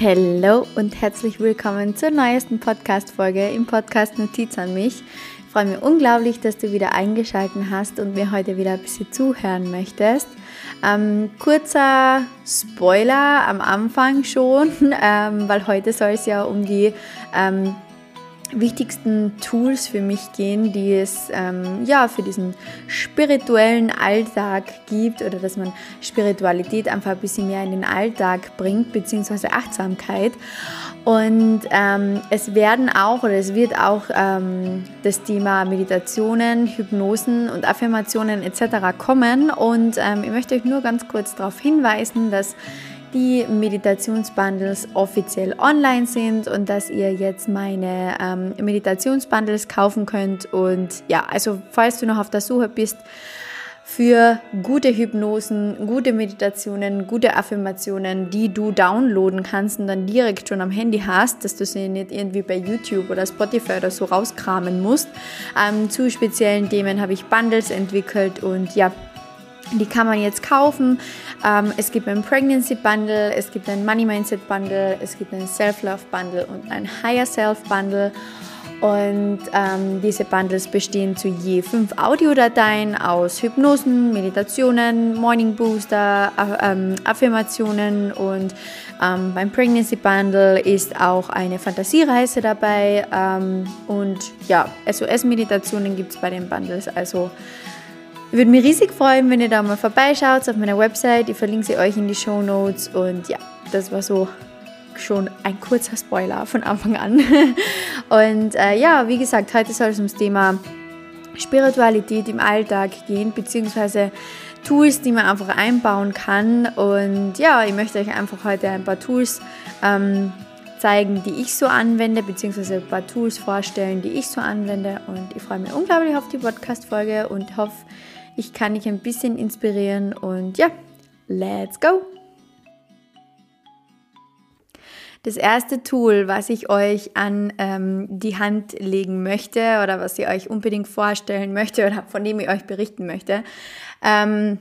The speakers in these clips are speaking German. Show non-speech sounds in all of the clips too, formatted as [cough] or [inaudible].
Hallo und herzlich willkommen zur neuesten Podcast-Folge im Podcast Notiz an mich. Ich freue mich unglaublich, dass du wieder eingeschaltet hast und mir heute wieder ein bisschen zuhören möchtest. Ähm, kurzer Spoiler am Anfang schon, [laughs] ähm, weil heute soll es ja um die ähm, wichtigsten Tools für mich gehen, die es ähm, ja für diesen spirituellen Alltag gibt oder dass man Spiritualität einfach ein bisschen mehr in den Alltag bringt, beziehungsweise Achtsamkeit. Und ähm, es werden auch oder es wird auch ähm, das Thema Meditationen, Hypnosen und Affirmationen etc. kommen. Und ähm, ich möchte euch nur ganz kurz darauf hinweisen, dass die Meditationsbundles offiziell online sind und dass ihr jetzt meine ähm, Meditationsbundles kaufen könnt. Und ja, also falls du noch auf der Suche bist für gute Hypnosen, gute Meditationen, gute Affirmationen, die du downloaden kannst und dann direkt schon am Handy hast, dass du sie nicht irgendwie bei YouTube oder Spotify oder so rauskramen musst. Ähm, zu speziellen Themen habe ich Bundles entwickelt und ja, die kann man jetzt kaufen. Ähm, es gibt ein Pregnancy Bundle, es gibt ein Money Mindset Bundle, es gibt ein Self-Love Bundle und ein Higher Self Bundle. Und ähm, diese Bundles bestehen zu je fünf Audiodateien aus Hypnosen, Meditationen, Morning Booster, ähm, Affirmationen und ähm, beim Pregnancy Bundle ist auch eine Fantasiereise dabei. Ähm, und ja, SOS-Meditationen gibt es bei den Bundles. Also ich würde mich riesig freuen, wenn ihr da mal vorbeischaut auf meiner Website. Ich verlinke sie euch in die Show Notes. Und ja, das war so schon ein kurzer Spoiler von Anfang an. [laughs] Und äh, ja, wie gesagt, heute soll es ums Thema Spiritualität im Alltag gehen, beziehungsweise Tools, die man einfach einbauen kann. Und ja, ich möchte euch einfach heute ein paar Tools ähm, zeigen, die ich so anwende, beziehungsweise ein paar Tools vorstellen, die ich so anwende. Und ich freue mich unglaublich auf die Podcast-Folge und hoffe, ich kann dich ein bisschen inspirieren und ja, let's go! Das erste Tool, was ich euch an ähm, die Hand legen möchte oder was ich euch unbedingt vorstellen möchte oder von dem ich euch berichten möchte, ähm,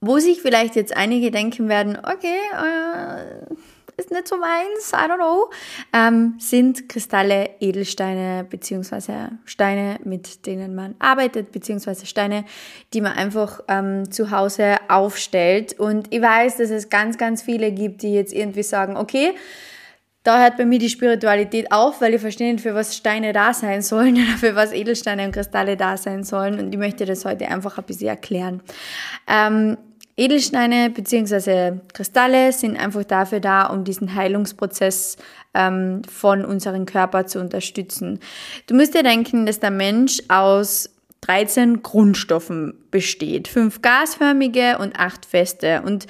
wo sich vielleicht jetzt einige denken werden, okay, äh, ist nicht so meins, I don't know, ähm, sind Kristalle, Edelsteine beziehungsweise Steine, mit denen man arbeitet, beziehungsweise Steine, die man einfach ähm, zu Hause aufstellt. Und ich weiß, dass es ganz, ganz viele gibt, die jetzt irgendwie sagen, okay, da hört bei mir die Spiritualität auf, weil ich verstehe nicht, für was Steine da sein sollen [laughs] oder für was Edelsteine und Kristalle da sein sollen. Und ich möchte das heute einfach ein bisschen erklären. Ähm, Edelsteine bzw. Kristalle sind einfach dafür da, um diesen Heilungsprozess ähm, von unserem Körper zu unterstützen. Du musst dir denken, dass der Mensch aus 13 Grundstoffen besteht. Fünf gasförmige und acht feste. Und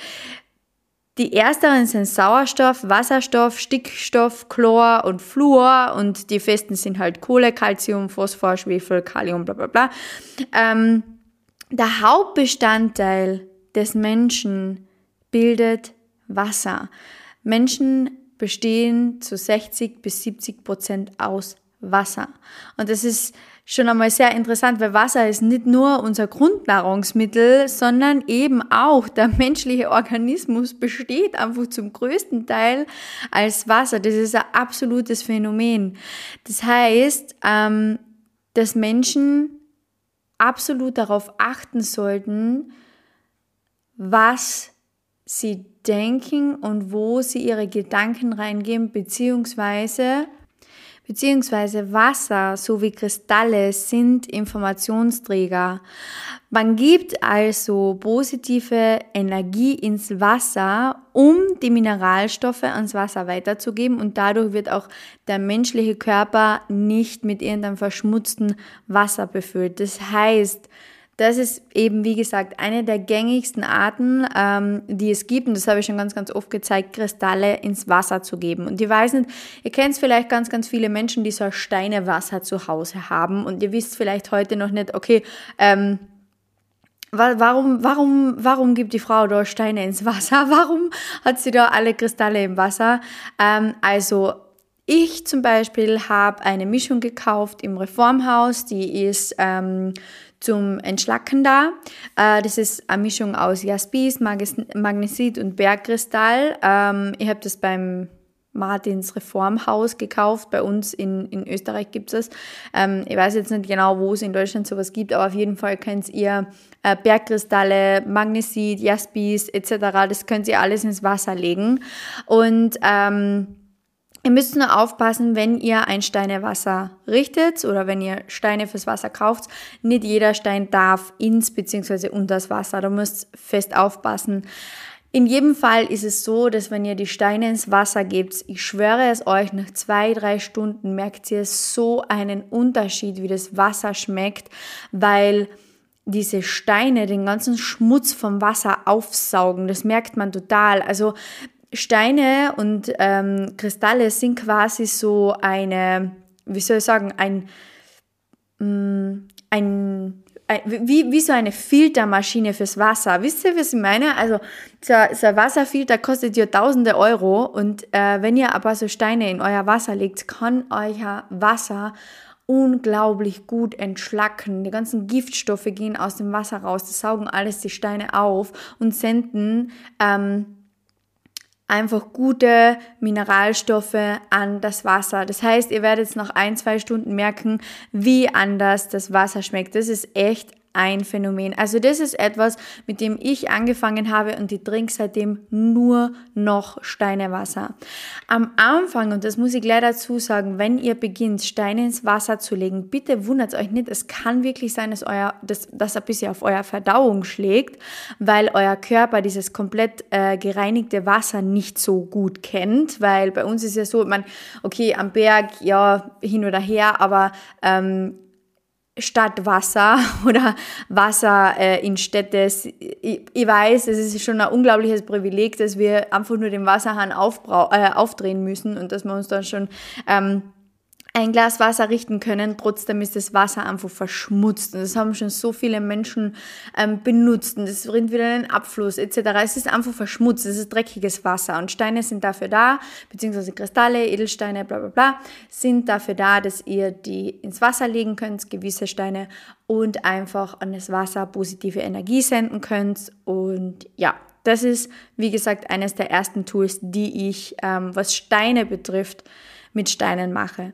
die ersteren sind Sauerstoff, Wasserstoff, Stickstoff, Chlor und Fluor und die festen sind halt Kohle, Calcium, Phosphor, Schwefel, Kalium, bla bla bla. Ähm, der Hauptbestandteil des Menschen bildet Wasser. Menschen bestehen zu 60 bis 70 Prozent aus Wasser. Und das ist schon einmal sehr interessant, weil Wasser ist nicht nur unser Grundnahrungsmittel, sondern eben auch der menschliche Organismus besteht einfach zum größten Teil als Wasser. Das ist ein absolutes Phänomen. Das heißt, ähm, dass Menschen absolut darauf achten sollten, was sie denken und wo sie ihre Gedanken reingeben, beziehungsweise, beziehungsweise Wasser sowie Kristalle sind Informationsträger. Man gibt also positive Energie ins Wasser, um die Mineralstoffe ans Wasser weiterzugeben und dadurch wird auch der menschliche Körper nicht mit irgendeinem verschmutzten Wasser befüllt. Das heißt, das ist eben, wie gesagt, eine der gängigsten Arten, ähm, die es gibt. Und das habe ich schon ganz, ganz oft gezeigt, Kristalle ins Wasser zu geben. Und ihr weiß nicht, ihr kennt vielleicht ganz, ganz viele Menschen, die so ein Steinewasser zu Hause haben. Und ihr wisst vielleicht heute noch nicht, okay, ähm, Warum, warum, warum gibt die Frau da Steine ins Wasser? [laughs] Warum hat sie da alle Kristalle im Wasser? Ähm, also ich zum Beispiel habe eine Mischung gekauft im Reformhaus, die ist ähm, zum Entschlacken da. Äh, das ist eine Mischung aus Jaspis, Magnesit und Bergkristall. Ähm, ich habe das beim Martins Reformhaus gekauft. Bei uns in, in Österreich gibt es es. Ähm, ich weiß jetzt nicht genau, wo es in Deutschland sowas gibt, aber auf jeden Fall könnt ihr äh, Bergkristalle, Magnesit, Jaspis etc., das könnt ihr alles ins Wasser legen. Und ähm, Ihr müsst nur aufpassen, wenn ihr ein Steinewasser richtet oder wenn ihr Steine fürs Wasser kauft, nicht jeder Stein darf ins bzw. unter das Wasser. Du musst fest aufpassen. In jedem Fall ist es so, dass wenn ihr die Steine ins Wasser gebt, ich schwöre es euch, nach zwei, drei Stunden merkt ihr so einen Unterschied, wie das Wasser schmeckt, weil diese Steine den ganzen Schmutz vom Wasser aufsaugen. Das merkt man total. Also Steine und ähm, Kristalle sind quasi so eine, wie soll ich sagen, ein, mm, ein wie, wie so eine Filtermaschine fürs Wasser. Wisst ihr, was ich meine? Also so, so ein Wasserfilter kostet ja tausende Euro und äh, wenn ihr aber so Steine in euer Wasser legt, kann euer Wasser unglaublich gut entschlacken. Die ganzen Giftstoffe gehen aus dem Wasser raus, die saugen alles die Steine auf und senden ähm, einfach gute Mineralstoffe an das Wasser. Das heißt, ihr werdet jetzt nach ein, zwei Stunden merken, wie anders das Wasser schmeckt. Das ist echt ein Phänomen. Also das ist etwas, mit dem ich angefangen habe und ich trinke seitdem nur noch Steinewasser. Am Anfang, und das muss ich gleich dazu sagen, wenn ihr beginnt, Steine ins Wasser zu legen, bitte wundert euch nicht, es kann wirklich sein, dass, euer, dass das ein bisschen auf euer Verdauung schlägt, weil euer Körper dieses komplett äh, gereinigte Wasser nicht so gut kennt, weil bei uns ist ja so, man, okay, am Berg, ja, hin oder her, aber ähm, statt Wasser [laughs] oder Wasser äh, in Städte. Ich, ich, weiß, es ist schon ein unglaubliches Privileg, dass wir einfach nur den Wasserhahn äh, aufdrehen müssen und dass wir uns dann schon ähm, ein Glas Wasser richten können, trotzdem ist das Wasser einfach verschmutzt. Und das haben schon so viele Menschen ähm, benutzt und es rinnt wieder in den Abfluss etc. Es ist einfach verschmutzt, es ist dreckiges Wasser und Steine sind dafür da, beziehungsweise Kristalle, Edelsteine, bla bla bla, sind dafür da, dass ihr die ins Wasser legen könnt, gewisse Steine, und einfach an das Wasser positive Energie senden könnt. Und ja, das ist, wie gesagt, eines der ersten Tools, die ich, ähm, was Steine betrifft, mit Steinen mache.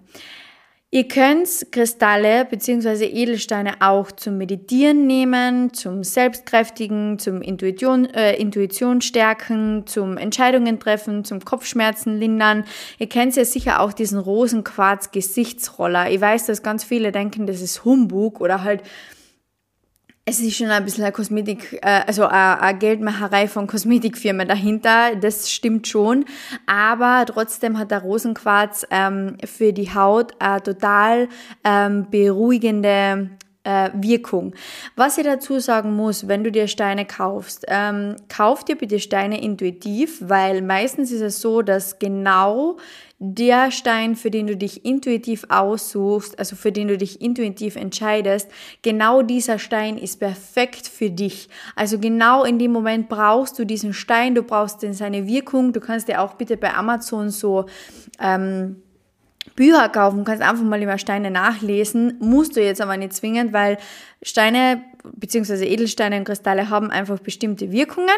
Ihr könnt Kristalle bzw. Edelsteine auch zum Meditieren nehmen, zum Selbstkräftigen, zum Intuition, äh, Intuition stärken, zum Entscheidungen treffen, zum Kopfschmerzen lindern. Ihr kennt ja sicher auch diesen Rosenquarz-Gesichtsroller. Ich weiß, dass ganz viele denken, das ist Humbug oder halt es ist schon ein bisschen eine Kosmetik, äh, also eine Geldmacherei von Kosmetikfirmen dahinter, das stimmt schon. Aber trotzdem hat der Rosenquarz ähm, für die Haut eine total ähm, beruhigende äh, Wirkung. Was ich dazu sagen muss, wenn du dir Steine kaufst, ähm, kauf dir bitte Steine intuitiv, weil meistens ist es so, dass genau der Stein, für den du dich intuitiv aussuchst, also für den du dich intuitiv entscheidest, genau dieser Stein ist perfekt für dich. Also genau in dem Moment brauchst du diesen Stein, du brauchst denn seine Wirkung. Du kannst dir auch bitte bei Amazon so ähm, Bücher kaufen, kannst einfach mal über Steine nachlesen, musst du jetzt aber nicht zwingend, weil Steine bzw. Edelsteine und Kristalle haben einfach bestimmte Wirkungen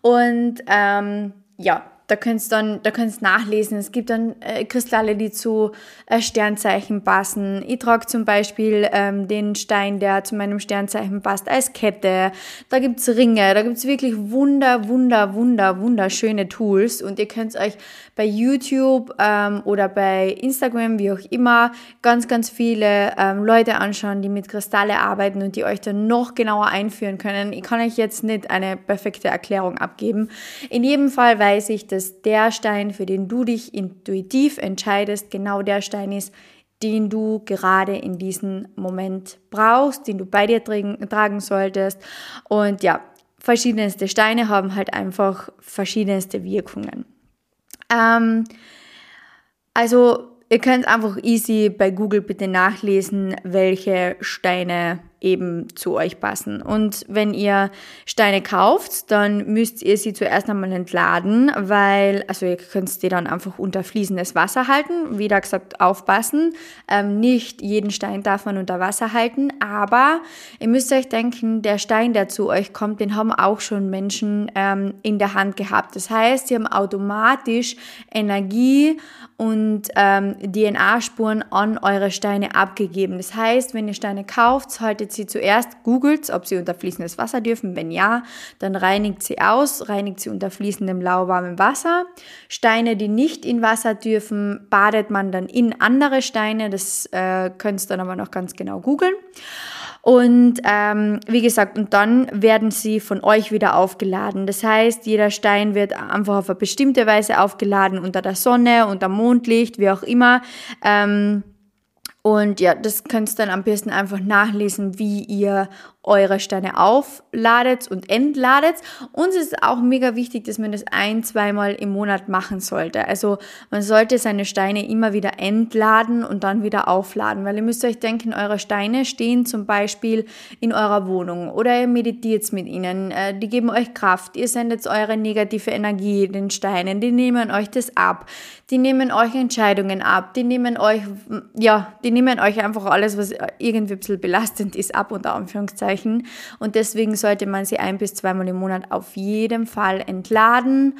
und ähm, ja, da könnt ihr dann, da könnt nachlesen. Es gibt dann äh, Kristalle, die zu äh, Sternzeichen passen. Ich trage zum Beispiel ähm, den Stein, der zu meinem Sternzeichen passt, als Kette. Da gibt's Ringe, da gibt's wirklich wunder, wunder, wunder, wunderschöne Tools. Und ihr könnt euch bei YouTube ähm, oder bei Instagram, wie auch immer, ganz, ganz viele ähm, Leute anschauen, die mit Kristalle arbeiten und die euch dann noch genauer einführen können. Ich kann euch jetzt nicht eine perfekte Erklärung abgeben. In jedem Fall weiß ich, dass dass der Stein, für den du dich intuitiv entscheidest, genau der Stein ist, den du gerade in diesem Moment brauchst, den du bei dir tragen solltest. Und ja, verschiedenste Steine haben halt einfach verschiedenste Wirkungen. Ähm, also ihr könnt einfach easy bei Google bitte nachlesen, welche Steine eben zu euch passen. Und wenn ihr Steine kauft, dann müsst ihr sie zuerst einmal entladen, weil, also ihr könnt die dann einfach unter fließendes Wasser halten. Wie gesagt, aufpassen. Ähm, nicht jeden Stein darf man unter Wasser halten, aber ihr müsst euch denken, der Stein, der zu euch kommt, den haben auch schon Menschen ähm, in der Hand gehabt. Das heißt, sie haben automatisch Energie und ähm, DNA-Spuren an eure Steine abgegeben. Das heißt, wenn ihr Steine kauft, haltet sie zuerst, googelt, ob sie unter fließendes Wasser dürfen. Wenn ja, dann reinigt sie aus, reinigt sie unter fließendem lauwarmem Wasser. Steine, die nicht in Wasser dürfen, badet man dann in andere Steine. Das äh, könnt ihr dann aber noch ganz genau googeln. Und ähm, wie gesagt, und dann werden sie von euch wieder aufgeladen. Das heißt, jeder Stein wird einfach auf eine bestimmte Weise aufgeladen unter der Sonne, unter Mondlicht, wie auch immer. Ähm, und ja, das könnt ihr dann am besten einfach nachlesen, wie ihr eure Steine aufladet und entladet. Uns ist auch mega wichtig, dass man das ein, zweimal im Monat machen sollte. Also man sollte seine Steine immer wieder entladen und dann wieder aufladen, weil ihr müsst euch denken, eure Steine stehen zum Beispiel in eurer Wohnung oder ihr meditiert mit ihnen, äh, die geben euch Kraft, ihr sendet eure negative Energie den Steinen, die nehmen euch das ab, die nehmen euch Entscheidungen ab, die nehmen euch, ja, die nehmen euch einfach alles, was irgendwie ein bisschen belastend ist, ab unter Anführungszeichen Anführungszeichen. Und deswegen sollte man sie ein bis zweimal im Monat auf jeden Fall entladen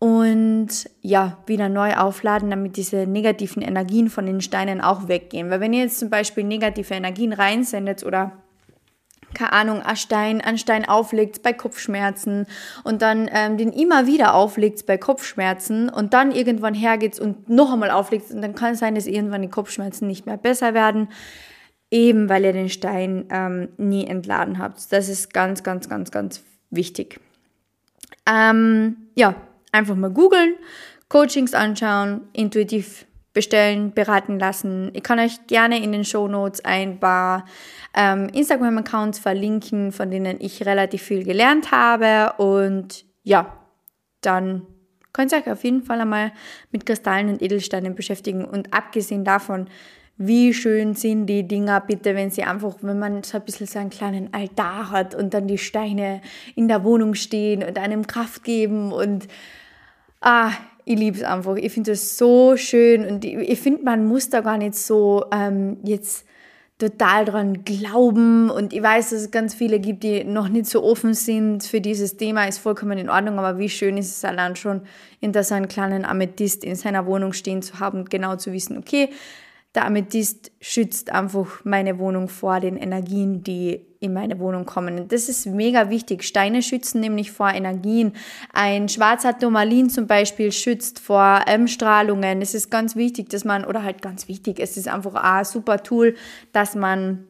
und ja, wieder neu aufladen, damit diese negativen Energien von den Steinen auch weggehen. Weil wenn ihr jetzt zum Beispiel negative Energien reinsendet oder keine Ahnung, ein Stein, ein Stein auflegt bei Kopfschmerzen und dann ähm, den immer wieder auflegt bei Kopfschmerzen und dann irgendwann hergeht und noch einmal auflegt und dann kann es sein, dass irgendwann die Kopfschmerzen nicht mehr besser werden eben weil ihr den Stein ähm, nie entladen habt. Das ist ganz, ganz, ganz, ganz wichtig. Ähm, ja, einfach mal googeln, Coachings anschauen, intuitiv bestellen, beraten lassen. Ich kann euch gerne in den Show Notes ein paar ähm, Instagram-Accounts verlinken, von denen ich relativ viel gelernt habe. Und ja, dann könnt ihr euch auf jeden Fall einmal mit Kristallen und Edelsteinen beschäftigen. Und abgesehen davon, wie schön sind die Dinger bitte, wenn sie einfach, wenn man so ein bisschen so einen kleinen Altar hat und dann die Steine in der Wohnung stehen und einem Kraft geben und ah, ich liebe es einfach. Ich finde es so schön und ich, ich finde, man muss da gar nicht so ähm, jetzt total dran glauben und ich weiß, dass es ganz viele gibt, die noch nicht so offen sind für dieses Thema, ist vollkommen in Ordnung, aber wie schön ist es allein schon, hinter so einem kleinen Amethyst in seiner Wohnung stehen zu haben und genau zu wissen, okay, der Amethyst schützt einfach meine Wohnung vor den Energien, die in meine Wohnung kommen. Das ist mega wichtig. Steine schützen nämlich vor Energien. Ein schwarzer Turmalin zum Beispiel schützt vor M-Strahlungen. Es ist ganz wichtig, dass man, oder halt ganz wichtig, es ist einfach ein super Tool, dass man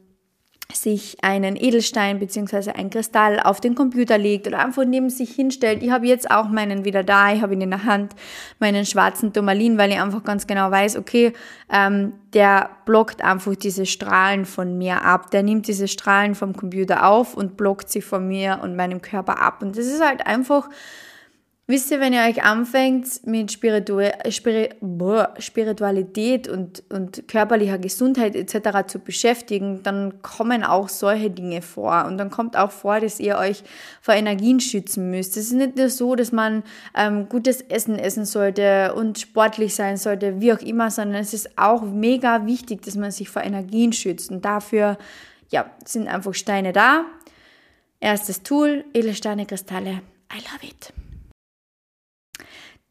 sich einen Edelstein bzw. ein Kristall auf den Computer legt oder einfach neben sich hinstellt. Ich habe jetzt auch meinen wieder da, ich habe ihn in der Hand, meinen schwarzen Turmalin, weil ich einfach ganz genau weiß, okay, ähm, der blockt einfach diese Strahlen von mir ab. Der nimmt diese Strahlen vom Computer auf und blockt sie von mir und meinem Körper ab. Und das ist halt einfach Wisst ihr, wenn ihr euch anfängt mit Spiritu Spiri boah, Spiritualität und, und körperlicher Gesundheit etc. zu beschäftigen, dann kommen auch solche Dinge vor. Und dann kommt auch vor, dass ihr euch vor Energien schützen müsst. Es ist nicht nur so, dass man ähm, gutes Essen essen sollte und sportlich sein sollte, wie auch immer, sondern es ist auch mega wichtig, dass man sich vor Energien schützt. Und dafür ja, sind einfach Steine da. Erstes Tool, Edelsteine, Kristalle. I love it.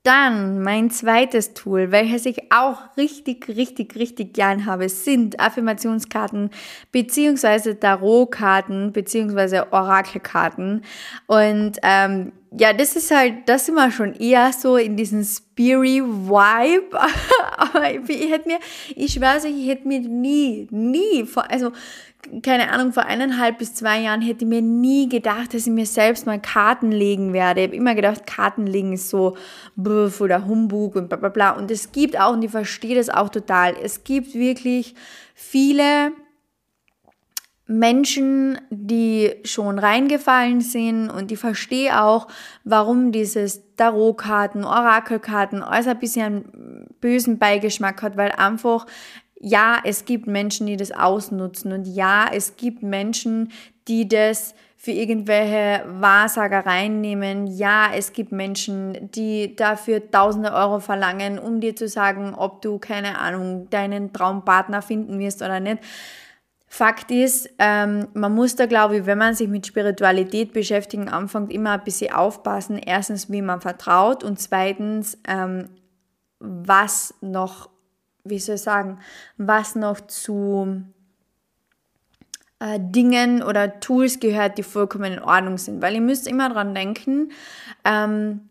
Dann mein zweites Tool, welches ich auch richtig, richtig, richtig gern habe, sind Affirmationskarten beziehungsweise Tarotkarten beziehungsweise Orakelkarten. Und ähm, ja, das ist halt, das sind wir schon eher so in diesem Spirit-Vibe. [laughs] Aber ich, ich hätte mir, ich euch, ich hätte mir nie, nie, also keine Ahnung, vor eineinhalb bis zwei Jahren hätte ich mir nie gedacht, dass ich mir selbst mal Karten legen werde. Ich habe immer gedacht, Karten legen ist so Buff oder Humbug und bla bla bla. Und es gibt auch, und ich verstehe das auch total, es gibt wirklich viele Menschen, die schon reingefallen sind und ich verstehe auch, warum dieses Tarotkarten, Orakelkarten alles ein bisschen einen bösen Beigeschmack hat, weil einfach ja, es gibt Menschen, die das ausnutzen und ja, es gibt Menschen, die das für irgendwelche Wahrsagereien nehmen. Ja, es gibt Menschen, die dafür tausende Euro verlangen, um dir zu sagen, ob du, keine Ahnung, deinen Traumpartner finden wirst oder nicht. Fakt ist, ähm, man muss da, glaube ich, wenn man sich mit Spiritualität beschäftigen anfängt, immer ein bisschen aufpassen. Erstens, wie man vertraut und zweitens, ähm, was noch, wie soll ich sagen, was noch zu äh, Dingen oder Tools gehört, die vollkommen in Ordnung sind. Weil ihr müsst immer dran denken, ähm,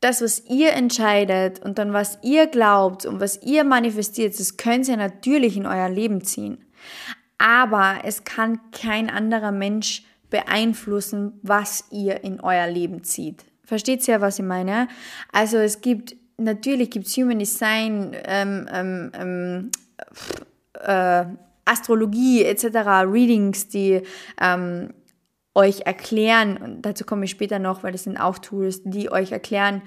das, was ihr entscheidet und dann was ihr glaubt und was ihr manifestiert, das könnt ihr natürlich in euer Leben ziehen. Aber es kann kein anderer Mensch beeinflussen, was ihr in euer Leben zieht. Versteht ihr, was ich meine? Also es gibt, natürlich gibt es Human Design, ähm, ähm, ähm äh, Astrologie etc., Readings, die ähm, euch erklären, und dazu komme ich später noch, weil das sind auch Tools, die euch erklären,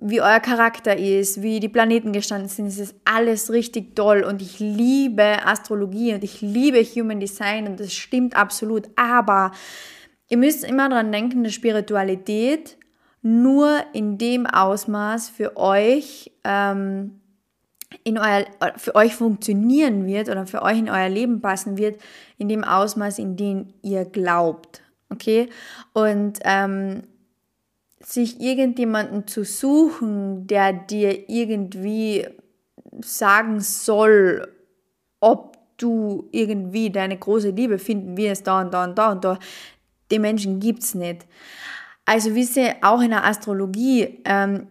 wie euer Charakter ist, wie die Planeten gestanden sind. Es ist alles richtig toll und ich liebe Astrologie und ich liebe Human Design und das stimmt absolut. Aber ihr müsst immer daran denken, dass Spiritualität nur in dem Ausmaß für euch ähm, in euer, für euch funktionieren wird oder für euch in euer Leben passen wird, in dem Ausmaß, in dem ihr glaubt. Okay? Und ähm, sich irgendjemanden zu suchen, der dir irgendwie sagen soll, ob du irgendwie deine große Liebe finden wirst, da und da und da und da, die Menschen gibt es nicht. Also wisse auch in der Astrologie, ähm,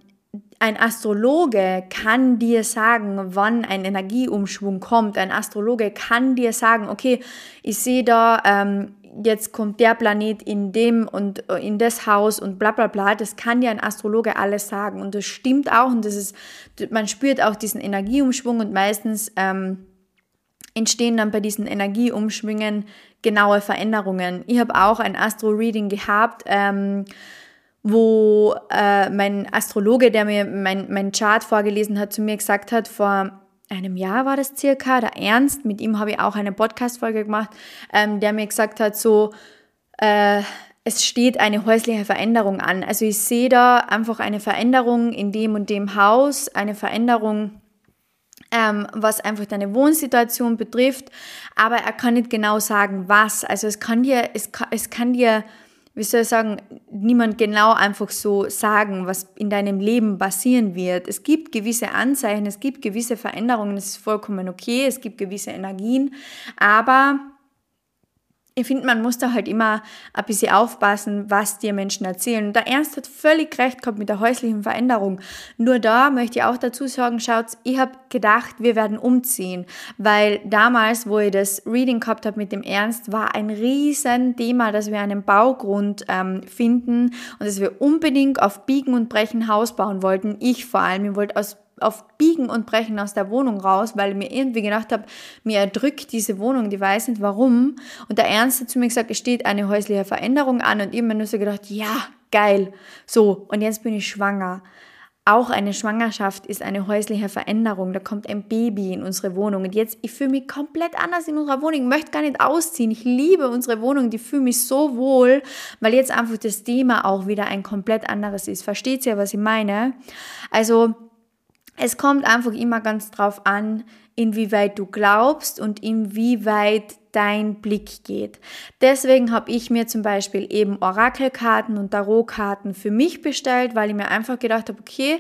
ein Astrologe kann dir sagen, wann ein Energieumschwung kommt. Ein Astrologe kann dir sagen, okay, ich sehe da, ähm, jetzt kommt der Planet in dem und äh, in das Haus und bla bla bla. Das kann dir ein Astrologe alles sagen. Und das stimmt auch und das ist, man spürt auch diesen Energieumschwung und meistens ähm, entstehen dann bei diesen Energieumschwüngen genaue Veränderungen. Ich habe auch ein Astro-Reading gehabt. Ähm, wo äh, mein Astrologe, der mir mein, mein Chart vorgelesen hat, zu mir gesagt hat, vor einem Jahr war das circa, der Ernst, mit ihm habe ich auch eine Podcast-Folge gemacht, ähm, der mir gesagt hat, so, äh, es steht eine häusliche Veränderung an. Also ich sehe da einfach eine Veränderung in dem und dem Haus, eine Veränderung, ähm, was einfach deine Wohnsituation betrifft, aber er kann nicht genau sagen, was. Also es kann dir, es kann, es kann dir wie soll ich sagen, niemand genau einfach so sagen, was in deinem Leben passieren wird. Es gibt gewisse Anzeichen, es gibt gewisse Veränderungen, das ist vollkommen okay, es gibt gewisse Energien, aber ich finde, man muss da halt immer ein bisschen aufpassen, was dir Menschen erzählen. Und der Ernst hat völlig recht gehabt mit der häuslichen Veränderung. Nur da möchte ich auch dazu sagen, schaut, ich habe gedacht, wir werden umziehen, weil damals, wo ich das Reading gehabt habe mit dem Ernst, war ein riesen Thema, dass wir einen Baugrund ähm, finden und dass wir unbedingt auf Biegen und Brechen Haus bauen wollten. Ich vor allem, ich wollte aus auf Biegen und Brechen aus der Wohnung raus, weil ich mir irgendwie gedacht habe, mir erdrückt diese Wohnung, die weiß nicht warum. Und der Ernst hat zu mir gesagt, es steht eine häusliche Veränderung an und ich habe mir nur so gedacht, ja, geil. So, und jetzt bin ich schwanger. Auch eine Schwangerschaft ist eine häusliche Veränderung. Da kommt ein Baby in unsere Wohnung. Und jetzt, ich fühle mich komplett anders in unserer Wohnung. Ich möchte gar nicht ausziehen. Ich liebe unsere Wohnung. Die fühle mich so wohl, weil jetzt einfach das Thema auch wieder ein komplett anderes ist. Versteht ihr, was ich meine? Also, es kommt einfach immer ganz drauf an, inwieweit du glaubst und inwieweit dein Blick geht. Deswegen habe ich mir zum Beispiel eben Orakelkarten und Tarotkarten für mich bestellt, weil ich mir einfach gedacht habe, okay,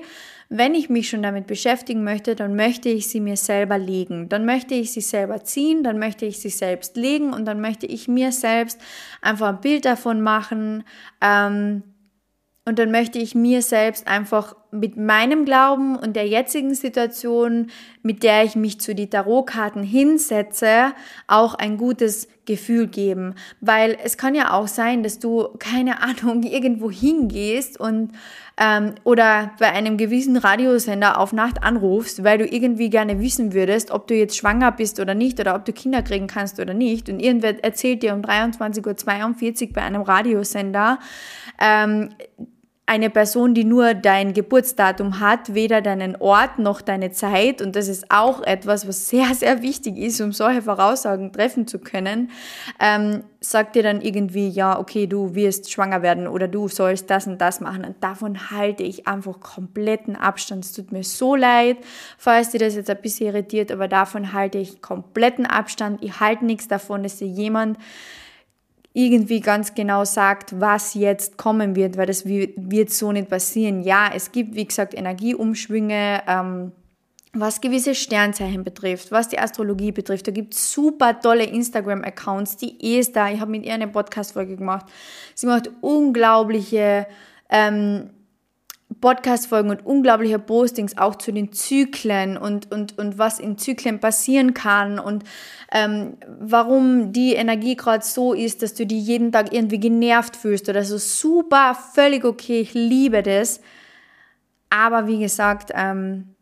wenn ich mich schon damit beschäftigen möchte, dann möchte ich sie mir selber legen. Dann möchte ich sie selber ziehen, dann möchte ich sie selbst legen und dann möchte ich mir selbst einfach ein Bild davon machen. Ähm, und dann möchte ich mir selbst einfach mit meinem Glauben und der jetzigen Situation, mit der ich mich zu die Tarotkarten hinsetze, auch ein gutes Gefühl geben. Weil es kann ja auch sein, dass du, keine Ahnung, [laughs] irgendwo hingehst und ähm, oder bei einem gewissen Radiosender auf Nacht anrufst, weil du irgendwie gerne wissen würdest, ob du jetzt schwanger bist oder nicht oder ob du Kinder kriegen kannst oder nicht. Und irgendwer erzählt dir um 23.42 Uhr bei einem Radiosender, ähm, eine Person, die nur dein Geburtsdatum hat, weder deinen Ort noch deine Zeit. Und das ist auch etwas, was sehr, sehr wichtig ist, um solche Voraussagen treffen zu können. Ähm, sagt dir dann irgendwie, ja, okay, du wirst schwanger werden oder du sollst das und das machen. Und davon halte ich einfach kompletten Abstand. Es tut mir so leid, falls dir das jetzt ein bisschen irritiert, aber davon halte ich kompletten Abstand. Ich halte nichts davon, dass dir jemand irgendwie ganz genau sagt, was jetzt kommen wird, weil das wird so nicht passieren. Ja, es gibt, wie gesagt, Energieumschwünge, ähm, was gewisse Sternzeichen betrifft, was die Astrologie betrifft. Da gibt es super tolle Instagram-Accounts. Die Esther, ich habe mit ihr eine Podcast-Folge gemacht. Sie macht unglaubliche ähm, Podcast-Folgen und unglaubliche Postings auch zu den Zyklen und, und, und was in Zyklen passieren kann und ähm, warum die Energie gerade so ist, dass du die jeden Tag irgendwie genervt fühlst oder so super, völlig okay, ich liebe das. Aber wie gesagt, ähm,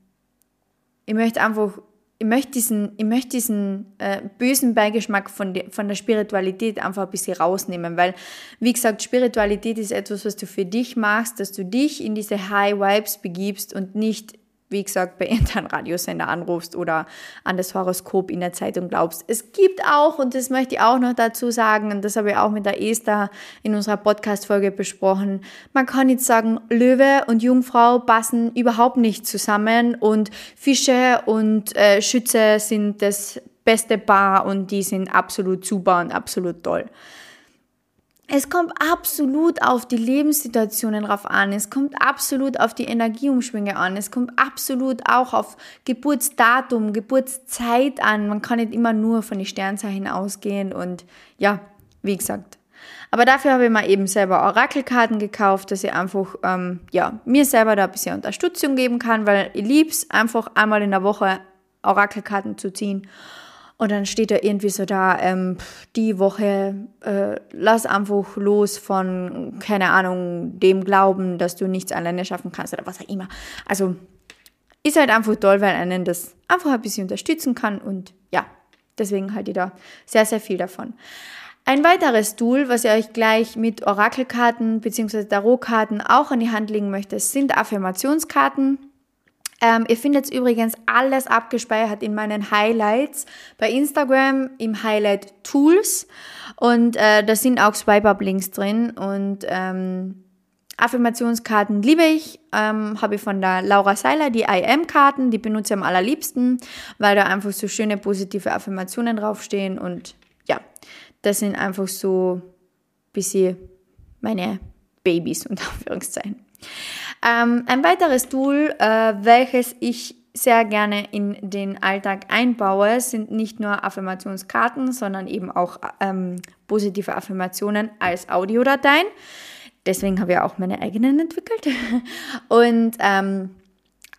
ich möchte einfach ich möchte diesen, ich möchte diesen äh, bösen Beigeschmack von, de, von der Spiritualität einfach ein bisschen rausnehmen, weil, wie gesagt, Spiritualität ist etwas, was du für dich machst, dass du dich in diese High Vibes begibst und nicht wie gesagt, bei irgendeinem Radiosender anrufst oder an das Horoskop in der Zeitung glaubst. Es gibt auch, und das möchte ich auch noch dazu sagen, und das habe ich auch mit der Esther in unserer Podcast-Folge besprochen, man kann nicht sagen, Löwe und Jungfrau passen überhaupt nicht zusammen und Fische und äh, Schütze sind das beste Paar und die sind absolut super und absolut toll. Es kommt absolut auf die Lebenssituationen drauf an. Es kommt absolut auf die Energieumschwünge an. Es kommt absolut auch auf Geburtsdatum, Geburtszeit an. Man kann nicht immer nur von den Sternzeichen ausgehen und ja, wie gesagt. Aber dafür habe ich mir eben selber Orakelkarten gekauft, dass ich einfach ähm, ja, mir selber da ein bisschen Unterstützung geben kann, weil ich liebe es, einfach einmal in der Woche Orakelkarten zu ziehen und dann steht da irgendwie so da, ähm, die Woche, äh, lass einfach los von, keine Ahnung, dem Glauben, dass du nichts alleine schaffen kannst oder was auch immer. Also ist halt einfach toll, weil einen das einfach ein bisschen unterstützen kann und ja, deswegen halte ich da sehr, sehr viel davon. Ein weiteres Tool, was ich euch gleich mit Orakelkarten bzw. Tarotkarten auch an die Hand legen möchte, sind Affirmationskarten. Ähm, ihr findet übrigens alles abgespeichert in meinen Highlights bei Instagram im Highlight Tools. Und äh, da sind auch Swipe-Up-Links drin. Und ähm, Affirmationskarten liebe ich, ähm, habe ich von der Laura Seiler, die IM-Karten, die benutze ich am allerliebsten, weil da einfach so schöne positive Affirmationen draufstehen. Und ja, das sind einfach so bisschen meine Babys [laughs] unter Anführungszeichen. Ähm, ein weiteres Tool, äh, welches ich sehr gerne in den Alltag einbaue, sind nicht nur Affirmationskarten, sondern eben auch ähm, positive Affirmationen als Audiodateien. Deswegen habe ich auch meine eigenen entwickelt. [laughs] Und ähm,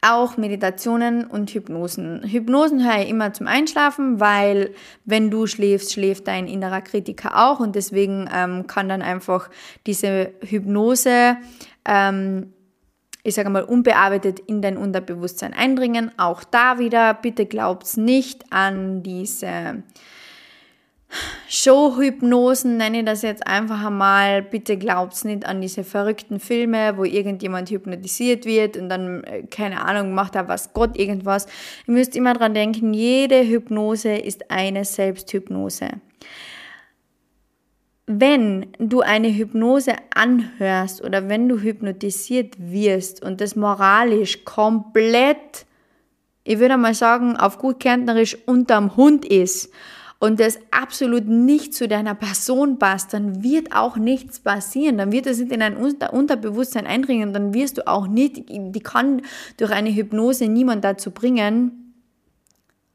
auch Meditationen und Hypnosen. Hypnosen höre ich immer zum Einschlafen, weil wenn du schläfst, schläft dein innerer Kritiker auch und deswegen ähm, kann dann einfach diese Hypnose ähm, ich sage mal, unbearbeitet in dein Unterbewusstsein eindringen. Auch da wieder, bitte glaubt nicht an diese Showhypnosen, nenne ich das jetzt einfach einmal. Bitte glaubt nicht an diese verrückten Filme, wo irgendjemand hypnotisiert wird und dann, äh, keine Ahnung, macht da was Gott irgendwas. Ihr müsst immer dran denken, jede Hypnose ist eine Selbsthypnose wenn du eine Hypnose anhörst oder wenn du hypnotisiert wirst und das moralisch komplett, ich würde mal sagen, auf gut Kärntnerisch unterm Hund ist und das absolut nicht zu deiner Person passt, dann wird auch nichts passieren. Dann wird es nicht in dein Unterbewusstsein eindringen. Dann wirst du auch nicht, die kann durch eine Hypnose niemand dazu bringen,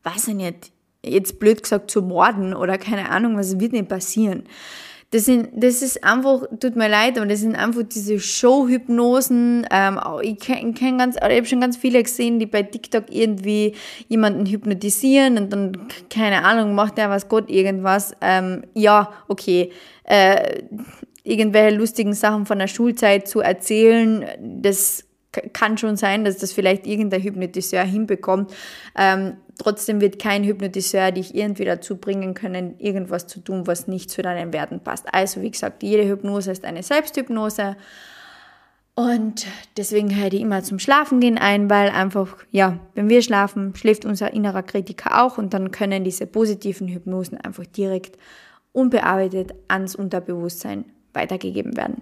weiß ich nicht, jetzt blöd gesagt zu morden oder keine Ahnung, was wird nicht passieren. Das, sind, das ist einfach, tut mir leid, aber das sind einfach diese Show-Hypnosen. Ähm, ich kenn, kenn ganz, ich habe schon ganz viele gesehen, die bei TikTok irgendwie jemanden hypnotisieren und dann, keine Ahnung, macht der was Gott irgendwas. Ähm, ja, okay. Äh, irgendwelche lustigen Sachen von der Schulzeit zu erzählen, das kann schon sein, dass das vielleicht irgendein Hypnotiseur hinbekommt. Ähm, trotzdem wird kein Hypnotiseur dich irgendwie dazu bringen können, irgendwas zu tun, was nicht zu deinen Werten passt. Also wie gesagt, jede Hypnose ist eine Selbsthypnose. Und deswegen höre ich immer zum Schlafen gehen ein, weil einfach, ja, wenn wir schlafen, schläft unser innerer Kritiker auch und dann können diese positiven Hypnosen einfach direkt unbearbeitet ans Unterbewusstsein weitergegeben werden.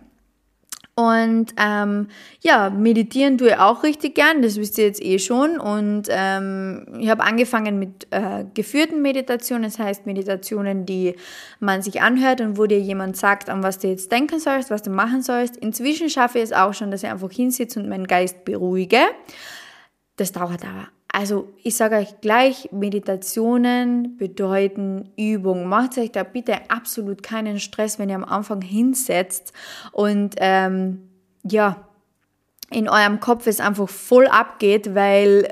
Und ähm, ja, meditieren tue ich auch richtig gern, das wisst ihr jetzt eh schon. Und ähm, ich habe angefangen mit äh, geführten Meditationen, das heißt Meditationen, die man sich anhört und wo dir jemand sagt, an was du jetzt denken sollst, was du machen sollst. Inzwischen schaffe ich es auch schon, dass ich einfach hinsitze und meinen Geist beruhige. Das dauert aber also ich sage euch gleich, Meditationen bedeuten Übung. Macht euch da bitte absolut keinen Stress, wenn ihr am Anfang hinsetzt und ähm, ja, in eurem Kopf es einfach voll abgeht, weil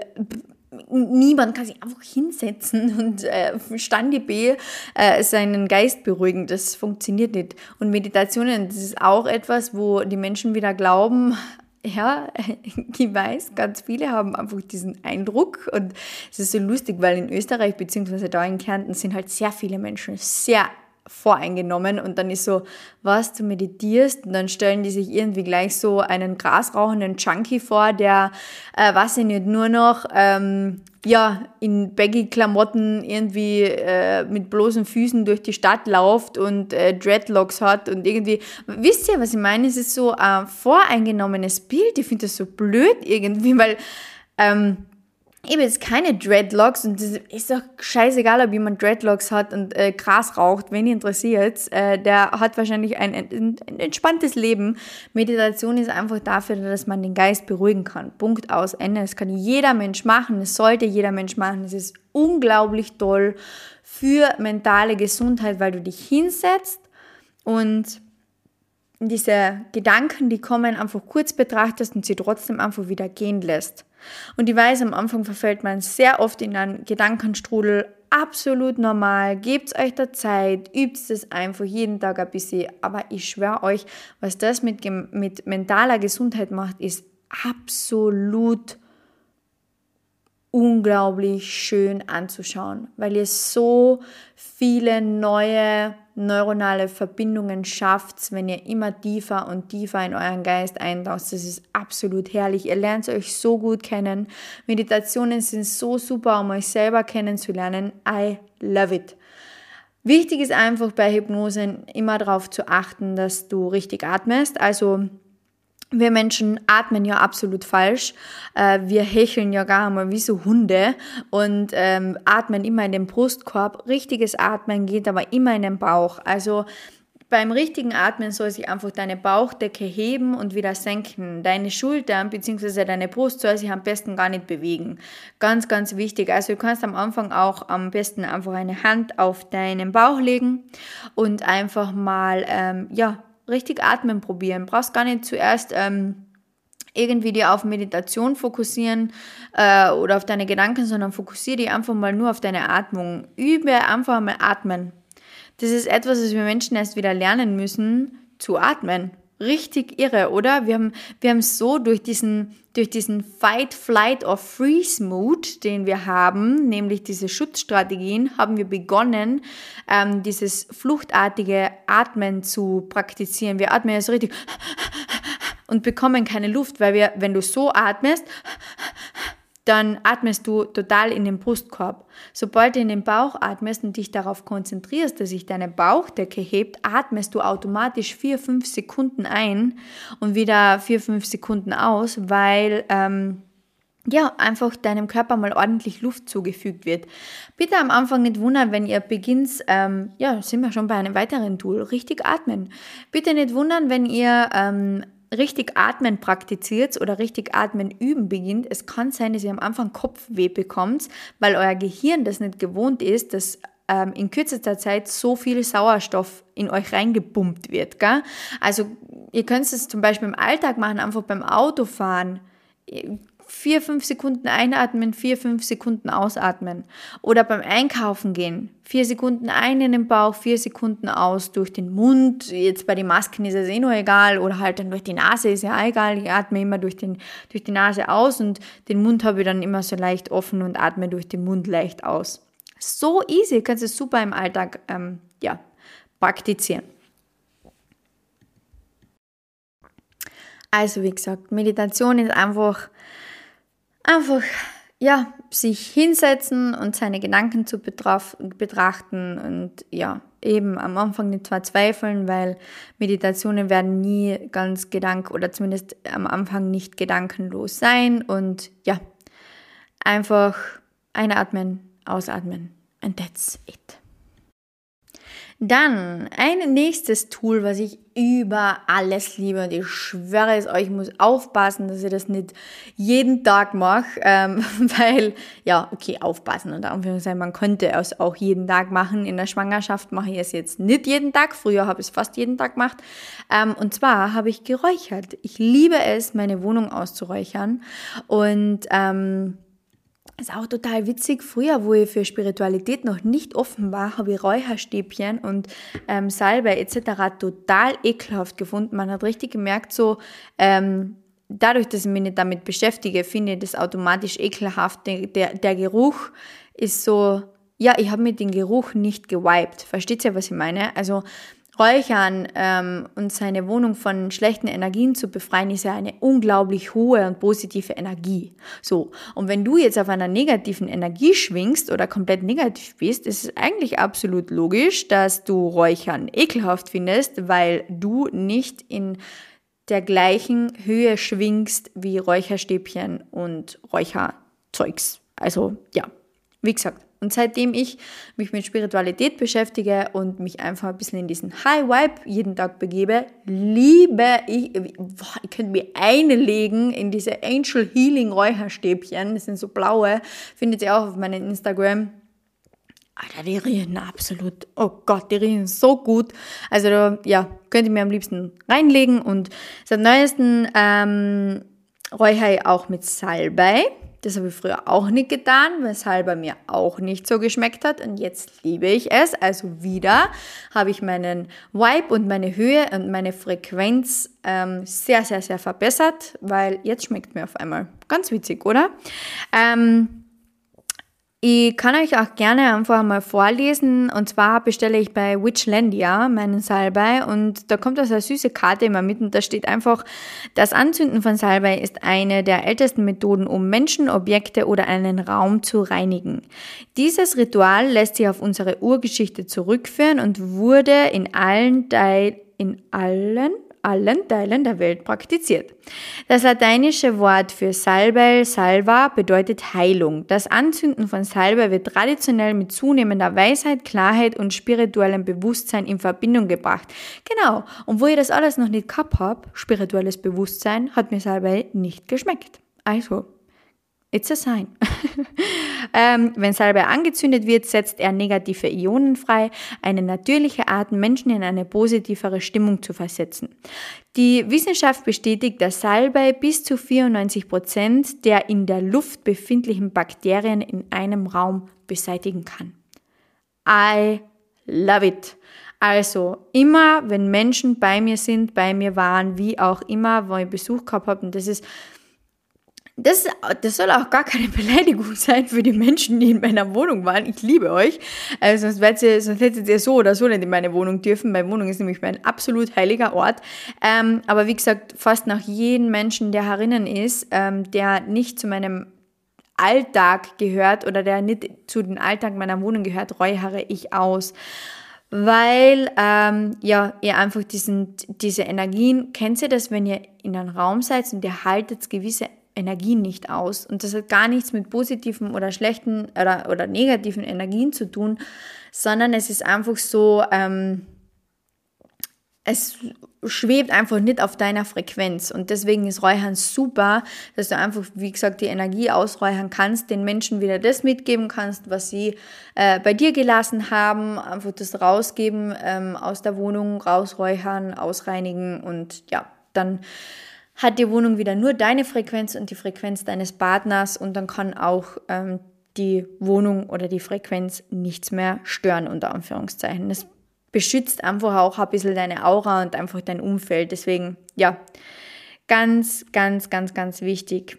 niemand kann sich einfach hinsetzen [laughs] und äh, Standi B äh, seinen Geist beruhigen. Das funktioniert nicht. Und Meditationen, das ist auch etwas, wo die Menschen wieder glauben, ja, [laughs] ich weiß, ganz viele haben einfach diesen Eindruck und es ist so lustig, weil in Österreich beziehungsweise da in Kärnten sind halt sehr viele Menschen sehr voreingenommen und dann ist so, was, du meditierst und dann stellen die sich irgendwie gleich so einen grasrauchenden Junkie vor, der, äh, was ich nicht, nur noch ähm, ja, in Baggy-Klamotten irgendwie äh, mit bloßen Füßen durch die Stadt läuft und äh, Dreadlocks hat und irgendwie, wisst ihr, was ich meine? Es ist so ein voreingenommenes Bild. Ich finde das so blöd irgendwie, weil ähm, habe jetzt keine Dreadlocks und es ist doch scheißegal, ob jemand Dreadlocks hat und äh, Gras raucht, wenn ihr interessiert, äh, der hat wahrscheinlich ein, ein, ein, entspanntes Leben. Meditation ist einfach dafür, dass man den Geist beruhigen kann. Punkt aus, Ende. Das kann jeder Mensch machen, das sollte jeder Mensch machen. Es ist unglaublich toll für mentale Gesundheit, weil du dich hinsetzt und diese Gedanken, die kommen, einfach kurz betrachtest und sie trotzdem einfach wieder gehen lässt. Und ich weiß, am Anfang verfällt man sehr oft in einen Gedankenstrudel. Absolut normal. Gebt euch da Zeit, übt es einfach jeden Tag ein bisschen. Aber ich schwöre euch, was das mit, mit mentaler Gesundheit macht, ist absolut unglaublich schön anzuschauen, weil ihr so viele neue neuronale Verbindungen schafft, wenn ihr immer tiefer und tiefer in euren Geist eintaucht. Das ist absolut herrlich. Ihr lernt euch so gut kennen. Meditationen sind so super, um euch selber kennenzulernen. I love it. Wichtig ist einfach bei Hypnosen immer darauf zu achten, dass du richtig atmest. Also wir Menschen atmen ja absolut falsch. Äh, wir hecheln ja gar mal wie so Hunde und ähm, atmen immer in den Brustkorb. Richtiges Atmen geht aber immer in den Bauch. Also beim richtigen Atmen soll sich einfach deine Bauchdecke heben und wieder senken. Deine Schultern bzw. deine Brust soll sich am besten gar nicht bewegen. Ganz, ganz wichtig. Also du kannst am Anfang auch am besten einfach eine Hand auf deinen Bauch legen und einfach mal, ähm, ja, richtig atmen probieren. Brauchst gar nicht zuerst ähm, irgendwie dir auf Meditation fokussieren äh, oder auf deine Gedanken, sondern fokussiere dich einfach mal nur auf deine Atmung. Übe einfach mal atmen. Das ist etwas, was wir Menschen erst wieder lernen müssen, zu atmen. Richtig irre, oder? Wir haben, wir haben so durch diesen, durch diesen Fight, Flight or Freeze Mood, den wir haben, nämlich diese Schutzstrategien, haben wir begonnen, ähm, dieses fluchtartige Atmen zu praktizieren. Wir atmen jetzt richtig und bekommen keine Luft, weil wir, wenn du so atmest, dann atmest du total in den Brustkorb. Sobald du in den Bauch atmest und dich darauf konzentrierst, dass sich deine Bauchdecke hebt, atmest du automatisch vier, fünf Sekunden ein und wieder vier, fünf Sekunden aus, weil ähm, ja, einfach deinem Körper mal ordentlich Luft zugefügt wird. Bitte am Anfang nicht wundern, wenn ihr beginnt, ähm, ja, sind wir schon bei einem weiteren Tool, richtig atmen. Bitte nicht wundern, wenn ihr ähm, richtig atmen praktiziert oder richtig atmen üben beginnt, es kann sein, dass ihr am Anfang Kopfweh bekommt, weil euer Gehirn das nicht gewohnt ist, dass ähm, in kürzester Zeit so viel Sauerstoff in euch reingepumpt wird. Gell? Also ihr könnt es zum Beispiel im Alltag machen, einfach beim Autofahren vier, fünf Sekunden einatmen, vier, fünf Sekunden ausatmen. Oder beim Einkaufen gehen, vier Sekunden ein in den Bauch, vier Sekunden aus durch den Mund. Jetzt bei den Masken ist es eh nur egal. Oder halt dann durch die Nase ist ja egal. Ich atme immer durch, den, durch die Nase aus und den Mund habe ich dann immer so leicht offen und atme durch den Mund leicht aus. So easy, kannst du super im Alltag ähm, ja, praktizieren. Also wie gesagt, Meditation ist einfach, einfach, ja, sich hinsetzen und seine Gedanken zu betrachten und ja, eben am Anfang nicht verzweifeln, weil Meditationen werden nie ganz gedank oder zumindest am Anfang nicht gedankenlos sein und ja, einfach einatmen, ausatmen and that's it. Dann ein nächstes Tool, was ich über alles liebe und ich schwöre es euch, ich muss aufpassen, dass ich das nicht jeden Tag mache, [laughs] ähm, weil, ja, okay, aufpassen und Anführungszeichen, man könnte es auch jeden Tag machen. In der Schwangerschaft mache ich es jetzt nicht jeden Tag, früher habe ich es fast jeden Tag gemacht. Ähm, und zwar habe ich geräuchert. Ich liebe es, meine Wohnung auszuräuchern und ähm, ist auch total witzig. Früher, wo ich für Spiritualität noch nicht offen war, habe ich Räucherstäbchen und ähm, Salbe etc. total ekelhaft gefunden. Man hat richtig gemerkt, so ähm, dadurch, dass ich mich nicht damit beschäftige, finde ich das automatisch ekelhaft. Der, der, der Geruch ist so, ja, ich habe mir den Geruch nicht gewiped. Versteht ihr, was ich meine? Also Räuchern ähm, und seine Wohnung von schlechten Energien zu befreien, ist ja eine unglaublich hohe und positive Energie. So. Und wenn du jetzt auf einer negativen Energie schwingst oder komplett negativ bist, ist es eigentlich absolut logisch, dass du Räuchern ekelhaft findest, weil du nicht in der gleichen Höhe schwingst wie Räucherstäbchen und Räucherzeugs. Also, ja. Wie gesagt, und seitdem ich mich mit Spiritualität beschäftige und mich einfach ein bisschen in diesen High Vibe jeden Tag begebe, liebe ich, boah, ich könnte mir einlegen in diese Angel Healing Räucherstäbchen, das sind so blaue, findet ihr auch auf meinem Instagram. Alter, die riechen absolut, oh Gott, die riechen so gut. Also ja, könnt ihr mir am liebsten reinlegen und seit neuestem ähm, räuchere ich auch mit Salbei. Das habe ich früher auch nicht getan, weshalb er mir auch nicht so geschmeckt hat. Und jetzt liebe ich es. Also wieder habe ich meinen Vibe und meine Höhe und meine Frequenz ähm, sehr, sehr, sehr verbessert, weil jetzt schmeckt mir auf einmal. Ganz witzig, oder? Ähm, ich kann euch auch gerne einfach mal vorlesen. Und zwar bestelle ich bei Witchlandia meinen Salbei und da kommt also eine süße Karte immer mit und da steht einfach, das Anzünden von Salbei ist eine der ältesten Methoden, um Menschen, Objekte oder einen Raum zu reinigen. Dieses Ritual lässt sich auf unsere Urgeschichte zurückführen und wurde in allen Teil in allen allen Teilen der Welt praktiziert. Das lateinische Wort für Salbei, Salva, bedeutet Heilung. Das Anzünden von Salbei wird traditionell mit zunehmender Weisheit, Klarheit und spirituellem Bewusstsein in Verbindung gebracht. Genau. Und wo ich das alles noch nicht gehabt habe, spirituelles Bewusstsein, hat mir Salbei nicht geschmeckt. Also, It's a sign. [laughs] ähm, wenn Salbei angezündet wird, setzt er negative Ionen frei, eine natürliche Art, Menschen in eine positivere Stimmung zu versetzen. Die Wissenschaft bestätigt, dass Salbei bis zu 94 Prozent der in der Luft befindlichen Bakterien in einem Raum beseitigen kann. I love it. Also immer, wenn Menschen bei mir sind, bei mir waren, wie auch immer, wo ich Besuch gehabt habe, und das ist das, das soll auch gar keine [laughs] Beleidigung sein für die Menschen, die in meiner Wohnung waren. Ich liebe euch. Also sonst, ihr, sonst hättet ihr so oder so nicht in meine Wohnung dürfen. Meine Wohnung ist nämlich mein absolut heiliger Ort. Ähm, aber wie gesagt, fast nach jedem Menschen, der herinnen ist, ähm, der nicht zu meinem Alltag gehört oder der nicht zu den Alltag meiner Wohnung gehört, räuchere ich aus weil ähm, ja ihr einfach diesen diese Energien kennt ihr das, wenn ihr in einem Raum seid und ihr haltet gewisse Energien nicht aus. Und das hat gar nichts mit positiven oder schlechten oder, oder negativen Energien zu tun, sondern es ist einfach so, ähm, es schwebt einfach nicht auf deiner Frequenz. Und deswegen ist Räuchern super, dass du einfach, wie gesagt, die Energie ausräuchern kannst, den Menschen wieder das mitgeben kannst, was sie äh, bei dir gelassen haben, einfach das rausgeben ähm, aus der Wohnung, rausräuchern, ausreinigen und ja, dann hat die Wohnung wieder nur deine Frequenz und die Frequenz deines Partners und dann kann auch ähm, die Wohnung oder die Frequenz nichts mehr stören, unter Anführungszeichen. Das beschützt einfach auch ein bisschen deine Aura und einfach dein Umfeld. Deswegen, ja, ganz, ganz, ganz, ganz wichtig.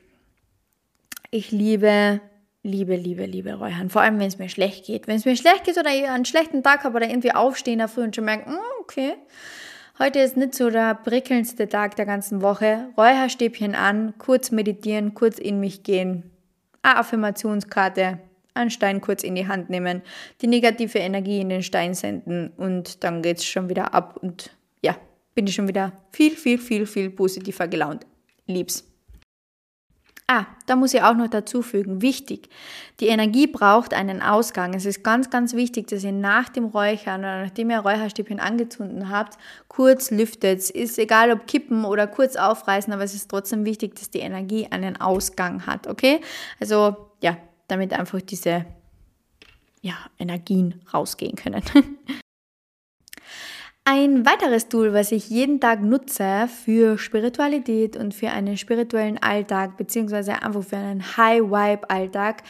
Ich liebe, liebe, liebe, liebe Räuchern. Vor allem, wenn es mir schlecht geht. Wenn es mir schlecht geht oder ich einen schlechten Tag habe oder irgendwie aufstehen da früh und schon merke, mm, okay, heute ist nicht so der prickelndste Tag der ganzen Woche. Räucherstäbchen an, kurz meditieren, kurz in mich gehen. Eine Affirmationskarte, einen Stein kurz in die Hand nehmen, die negative Energie in den Stein senden und dann geht es schon wieder ab und ja, bin ich schon wieder viel, viel, viel, viel positiver gelaunt. Lieb's. Ah, da muss ich auch noch dazu fügen, wichtig, die Energie braucht einen Ausgang. Es ist ganz, ganz wichtig, dass ihr nach dem Räuchern oder nachdem ihr Räucherstäbchen angezündet habt, kurz lüftet. Es ist egal, ob kippen oder kurz aufreißen, aber es ist trotzdem wichtig, dass die Energie einen Ausgang hat, okay? Also, ja, damit einfach diese ja, Energien rausgehen können. [laughs] Ein weiteres Tool, was ich jeden Tag nutze für Spiritualität und für einen spirituellen Alltag, beziehungsweise einfach für einen High-Vibe-Alltag,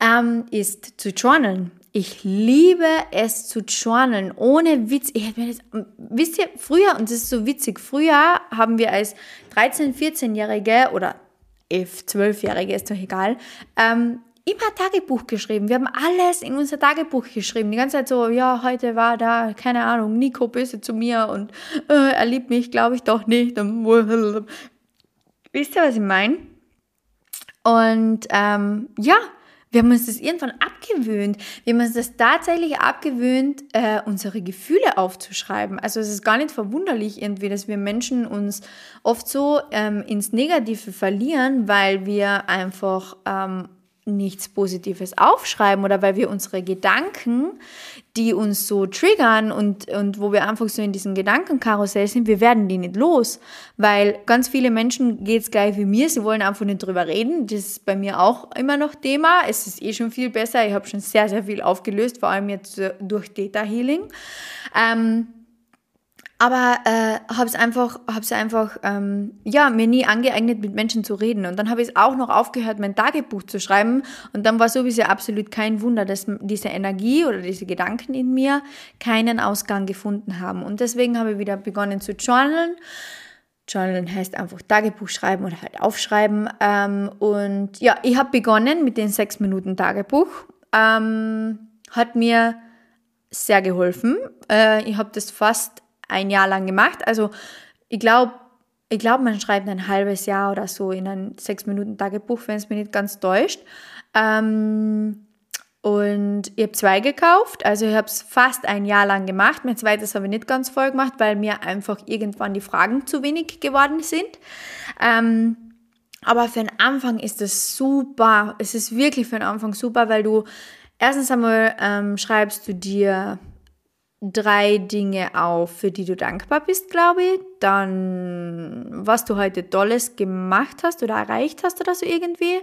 ähm, ist zu journalen. Ich liebe es zu journalen, ohne Witz. Ich mir das, wisst ihr, früher, und das ist so witzig, früher haben wir als 13-, 14-Jährige oder 11-, 12-Jährige, ist doch egal, ähm, immer Tagebuch geschrieben. Wir haben alles in unser Tagebuch geschrieben. Die ganze Zeit so, ja, heute war da, keine Ahnung, Nico böse zu mir und äh, er liebt mich, glaube ich doch nicht. [laughs] Wisst ihr, was ich meine? Und ähm, ja, wir haben uns das irgendwann abgewöhnt. Wir haben uns das tatsächlich abgewöhnt, äh, unsere Gefühle aufzuschreiben. Also es ist gar nicht verwunderlich irgendwie, dass wir Menschen uns oft so ähm, ins Negative verlieren, weil wir einfach ähm, nichts Positives aufschreiben oder weil wir unsere Gedanken, die uns so triggern und, und wo wir einfach so in diesem Gedankenkarussell sind, wir werden die nicht los. Weil ganz viele Menschen geht es gleich wie mir, sie wollen einfach nicht drüber reden. Das ist bei mir auch immer noch Thema. Es ist eh schon viel besser. Ich habe schon sehr, sehr viel aufgelöst, vor allem jetzt durch Data Healing. Ähm, aber äh, habe es einfach, hab's einfach ähm, ja, mir nie angeeignet, mit Menschen zu reden. Und dann habe ich auch noch aufgehört, mein Tagebuch zu schreiben. Und dann war sowieso absolut kein Wunder, dass diese Energie oder diese Gedanken in mir keinen Ausgang gefunden haben. Und deswegen habe ich wieder begonnen zu journalen. Journalen heißt einfach Tagebuch schreiben oder halt aufschreiben. Ähm, und ja, ich habe begonnen mit den sechs Minuten Tagebuch. Ähm, hat mir sehr geholfen. Äh, ich habe das fast ein Jahr lang gemacht. Also ich glaube, ich glaube, man schreibt ein halbes Jahr oder so in ein sechs Minuten Tagebuch, wenn es mich nicht ganz täuscht. Ähm, und ich habe zwei gekauft, also ich habe es fast ein Jahr lang gemacht. Mein zweites habe ich nicht ganz voll gemacht, weil mir einfach irgendwann die Fragen zu wenig geworden sind. Ähm, aber für den Anfang ist es super. Es ist wirklich für den Anfang super, weil du erstens einmal ähm, schreibst du dir drei Dinge auf, für die du dankbar bist, glaube ich. Dann, was du heute Tolles gemacht hast oder erreicht hast oder so irgendwie.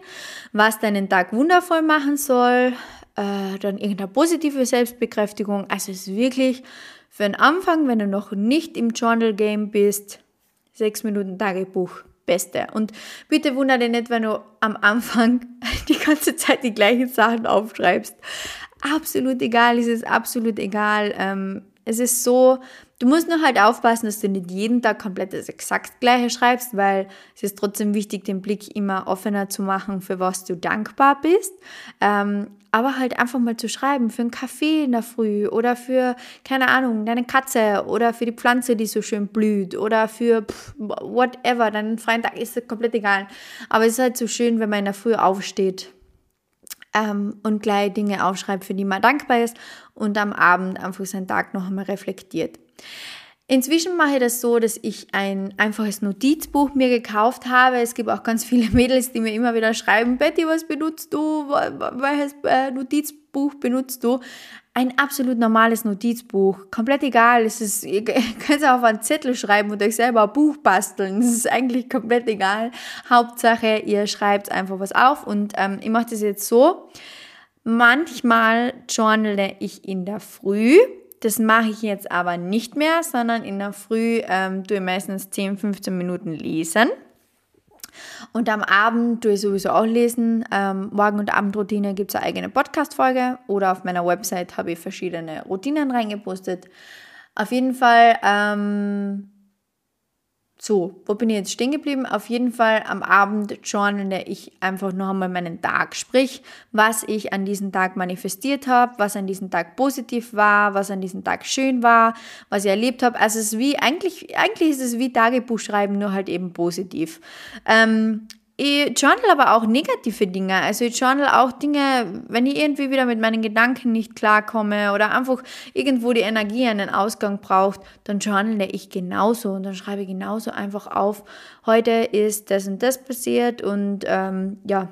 Was deinen Tag wundervoll machen soll. Äh, dann irgendeine positive Selbstbekräftigung. Also es ist wirklich für den Anfang, wenn du noch nicht im Journal Game bist, sechs Minuten Tagebuch. Beste. Und bitte wundere dich nicht, wenn du am Anfang [laughs] die ganze Zeit die gleichen Sachen aufschreibst absolut egal, es ist absolut egal. Ähm, es ist so, du musst nur halt aufpassen, dass du nicht jeden Tag komplett das exakt gleiche schreibst, weil es ist trotzdem wichtig, den Blick immer offener zu machen, für was du dankbar bist. Ähm, aber halt einfach mal zu schreiben für einen Kaffee in der Früh oder für, keine Ahnung, deine Katze oder für die Pflanze, die so schön blüht oder für pff, whatever, deinen freien Tag ist es komplett egal. Aber es ist halt so schön, wenn man in der Früh aufsteht ähm, und gleich Dinge aufschreibt, für die man dankbar ist und am Abend einfach seinen Tag noch einmal reflektiert. Inzwischen mache ich das so, dass ich ein einfaches Notizbuch mir gekauft habe. Es gibt auch ganz viele [laughs] Mädels, die mir immer wieder schreiben, Betty, was benutzt du? Welches äh, Notizbuch benutzt du? ein absolut normales Notizbuch. Komplett egal. Es ist, ihr [laughs] könnt es auf einen Zettel schreiben und euch selber ein Buch basteln. Das ist eigentlich komplett egal. Hauptsache, ihr schreibt einfach was auf. Und ähm, ich mache das jetzt so. Manchmal journale ich in der Früh. Das mache ich jetzt aber nicht mehr, sondern in der Früh ähm, tue ich meistens 10, 15 Minuten lesen. Und am Abend tue ich sowieso auch lesen. Ähm, Morgen- und Abendroutine gibt es eine eigene Podcast-Folge oder auf meiner Website habe ich verschiedene Routinen reingepostet. Auf jeden Fall, ähm, So, wo bin ich jetzt stehen geblieben? Auf jeden Fall am Abend journale ich einfach noch einmal meinen Tag. Sprich, was ich an diesem Tag manifestiert habe, was an diesem Tag positiv war, was an diesem Tag schön war, was ich erlebt habe. Also es ist wie, eigentlich, eigentlich ist es wie Tagebuch schreiben, nur halt eben positiv. Ähm, ich journal aber auch negative Dinge. Also ich journal auch Dinge, wenn ich irgendwie wieder mit meinen Gedanken nicht klarkomme oder einfach irgendwo die Energie einen Ausgang braucht, dann journale ich genauso und dann schreibe ich genauso einfach auf, heute ist das und das passiert und ähm, ja,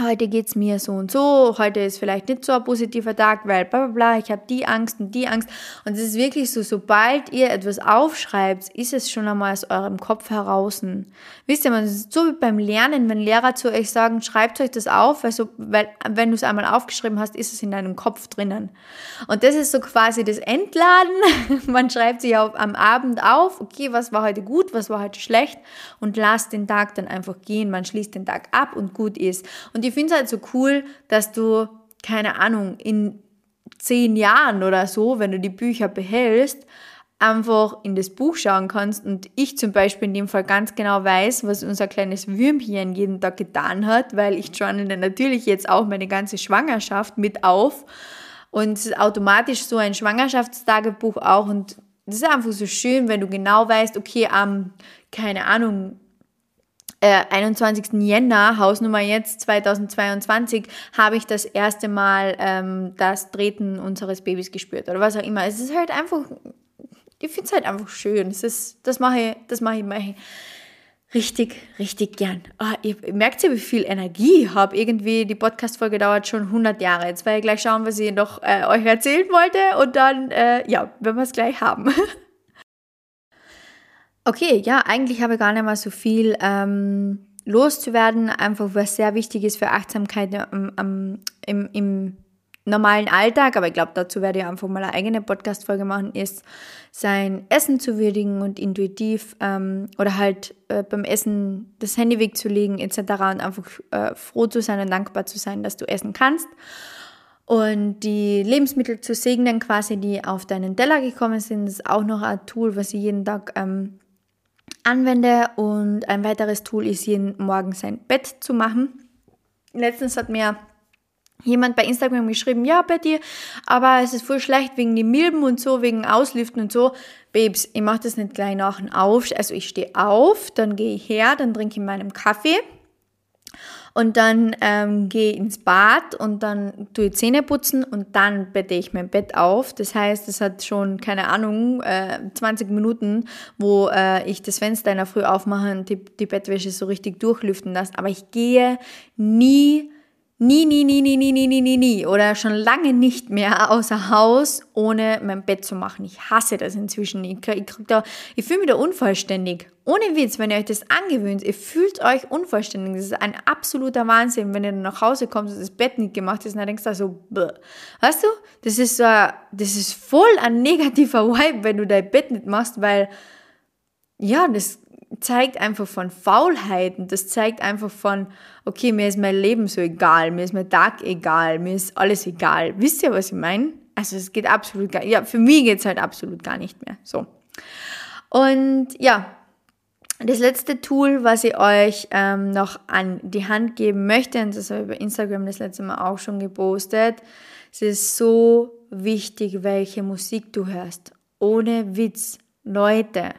heute geht es mir so und so, heute ist vielleicht nicht so ein positiver Tag, weil bla bla bla, ich habe die Angst und die Angst. Und es ist wirklich so, sobald ihr etwas aufschreibt, ist es schon einmal aus eurem Kopf heraus. Wisst ihr, man ist so wie beim Lernen, wenn Lehrer zu euch sagen, schreibt euch das auf, weil, so, weil wenn du es einmal aufgeschrieben hast, ist es in deinem Kopf drinnen. Und das ist so quasi das Entladen. [laughs] man schreibt sich auch am Abend auf, okay, was war heute gut, was war heute schlecht und lasst den Tag dann einfach gehen. Man schließt den Tag ab und gut ist. Und und ich finde es halt so cool, dass du, keine Ahnung, in zehn Jahren oder so, wenn du die Bücher behältst, einfach in das Buch schauen kannst. Und ich zum Beispiel in dem Fall ganz genau weiß, was unser kleines Würmchen jeden Tag getan hat, weil ich journale natürlich jetzt auch meine ganze Schwangerschaft mit auf. Und es ist automatisch so ein Schwangerschaftstagebuch auch. Und das ist einfach so schön, wenn du genau weißt, okay, am, keine Ahnung, äh, 21. Jänner, Hausnummer jetzt 2022, habe ich das erste Mal ähm, das Treten unseres Babys gespürt oder was auch immer. Es ist halt einfach, ich finde es halt einfach schön. Es ist, das mache ich, das mache ich, mache ich richtig, richtig gern. Oh, ihr merkt ja, wie viel Energie ich habe. Irgendwie, die Podcast-Folge dauert schon 100 Jahre. Jetzt werde ich gleich schauen, was ich noch äh, euch erzählen wollte und dann, äh, ja, werden wir es gleich haben. [laughs] Okay, ja, eigentlich habe ich gar nicht mal so viel ähm, loszuwerden, einfach was sehr wichtig ist für Achtsamkeit im, im, im, im normalen Alltag, aber ich glaube, dazu werde ich einfach mal eine eigene Podcast-Folge machen, ist sein Essen zu würdigen und intuitiv ähm, oder halt äh, beim Essen das Handy wegzulegen etc. und einfach äh, froh zu sein und dankbar zu sein, dass du essen kannst. Und die Lebensmittel zu segnen, quasi, die auf deinen Teller gekommen sind, ist auch noch ein Tool, was ich jeden Tag ähm, anwende. Und ein weiteres Tool ist, jeden Morgen sein Bett zu machen. Letztens hat mir jemand bei Instagram geschrieben, ja, Betty, aber es ist voll schlecht wegen die Milben und so, wegen Auslüften und so. Babes, ich mache das nicht gleich nach und auf. Also ich stehe auf, dann gehe ich her, dann trinke ich meinen Kaffee und dann ähm, gehe ins Bad und dann tue ich Zähne putzen und dann bette ich mein Bett auf. Das heißt, es hat schon, keine Ahnung, äh, 20 Minuten, wo äh, ich das Fenster in der Früh aufmache und die, die Bettwäsche so richtig durchlüften lasse. Aber ich gehe nie nie, nie, nie, nie, nie, nie, nie, nie, nie oder schon lange nicht mehr außer Haus, ohne mein Bett zu machen. Ich hasse das inzwischen. Ich, ich, ich fühle mich da unvollständig. Ohne Witz, wenn ihr euch das angewöhnt, ihr fühlt euch unvollständig. Das ist ein absoluter Wahnsinn, wenn ihr dann nach Hause kommt und das Bett nicht gemacht ist dann denkst du so, Bäh. weißt du, das ist so, das ist voll ein negativer Vibe, wenn du dein Bett nicht machst, weil, ja, das zeigt einfach von Faulheiten, das zeigt einfach von, okay, mir ist mein Leben so egal, mir ist mein Tag egal, mir ist alles egal. Wisst ihr, was ich meine? Also es geht absolut gar ja, für mich geht es halt absolut gar nicht mehr. So. Und ja, das letzte Tool, was ich euch ähm, noch an die Hand geben möchte, und das habe ich bei Instagram das letzte Mal auch schon gepostet, es ist so wichtig, welche Musik du hörst. Ohne Witz. Leute,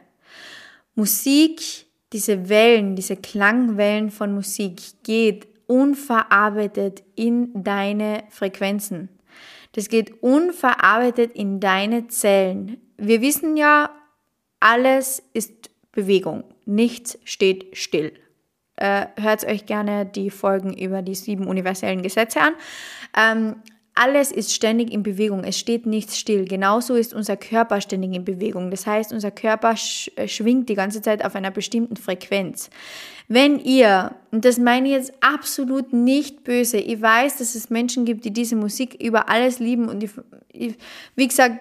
Musik, diese Wellen, diese Klangwellen von Musik geht unverarbeitet in deine Frequenzen. Das geht unverarbeitet in deine Zellen. Wir wissen ja, alles ist Bewegung. Nichts steht still. Äh, hört euch gerne die Folgen über die sieben universellen Gesetze an. Ähm, alles ist ständig in Bewegung, es steht nichts still. Genauso ist unser Körper ständig in Bewegung. Das heißt, unser Körper sch äh, schwingt die ganze Zeit auf einer bestimmten Frequenz. Wenn ihr, und das meine ich jetzt absolut nicht böse, ich weiß, dass es Menschen gibt, die diese Musik über alles lieben und ich, wie gesagt,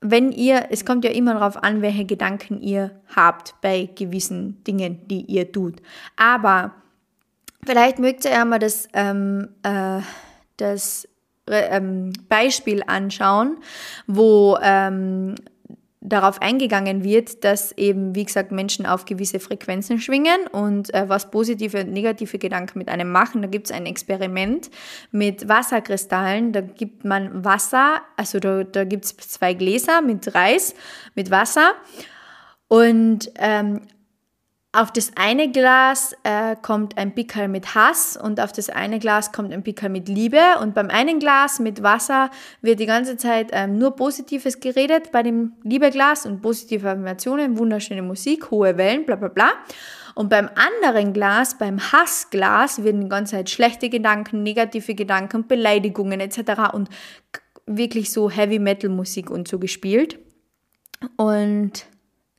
wenn ihr, es kommt ja immer darauf an, welche Gedanken ihr habt bei gewissen Dingen, die ihr tut. Aber vielleicht mögt ihr ja mal das, ähm, äh, das ähm, Beispiel anschauen, wo ähm, darauf eingegangen wird, dass eben, wie gesagt, Menschen auf gewisse Frequenzen schwingen und äh, was positive und negative Gedanken mit einem machen. Da gibt es ein Experiment mit Wasserkristallen. Da gibt man Wasser, also da, da gibt es zwei Gläser mit Reis, mit Wasser. Und ähm, auf das eine Glas äh, kommt ein Pickel mit Hass und auf das eine Glas kommt ein Pickel mit Liebe. Und beim einen Glas mit Wasser wird die ganze Zeit ähm, nur Positives geredet, bei dem Liebeglas und positive Affirmationen, wunderschöne Musik, hohe Wellen, bla bla bla. Und beim anderen Glas, beim Hassglas, werden die ganze Zeit schlechte Gedanken, negative Gedanken, Beleidigungen etc. und wirklich so Heavy Metal Musik und so gespielt. Und